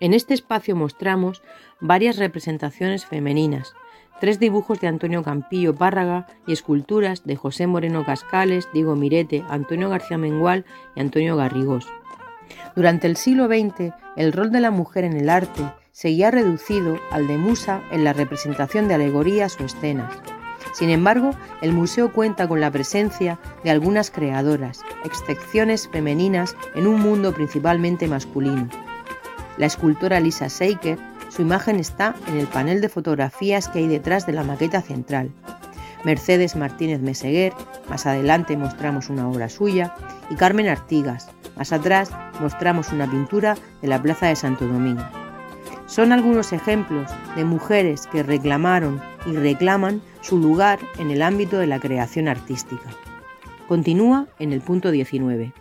En este espacio mostramos varias representaciones femeninas, tres dibujos de Antonio Campillo Párraga y esculturas de José Moreno Cascales, Diego Mirete, Antonio García Mengual y Antonio Garrigós. Durante el siglo XX, el rol de la mujer en el arte seguía reducido al de musa en la representación de alegorías o escenas. Sin embargo, el museo cuenta con la presencia de algunas creadoras, excepciones femeninas en un mundo principalmente masculino. La escultora Lisa Seiker su imagen está en el panel de fotografías que hay detrás de la maqueta central. Mercedes Martínez Meseguer, más adelante mostramos una obra suya, y Carmen Artigas, más atrás mostramos una pintura de la Plaza de Santo Domingo. Son algunos ejemplos de mujeres que reclamaron y reclaman su lugar en el ámbito de la creación artística. Continúa en el punto 19.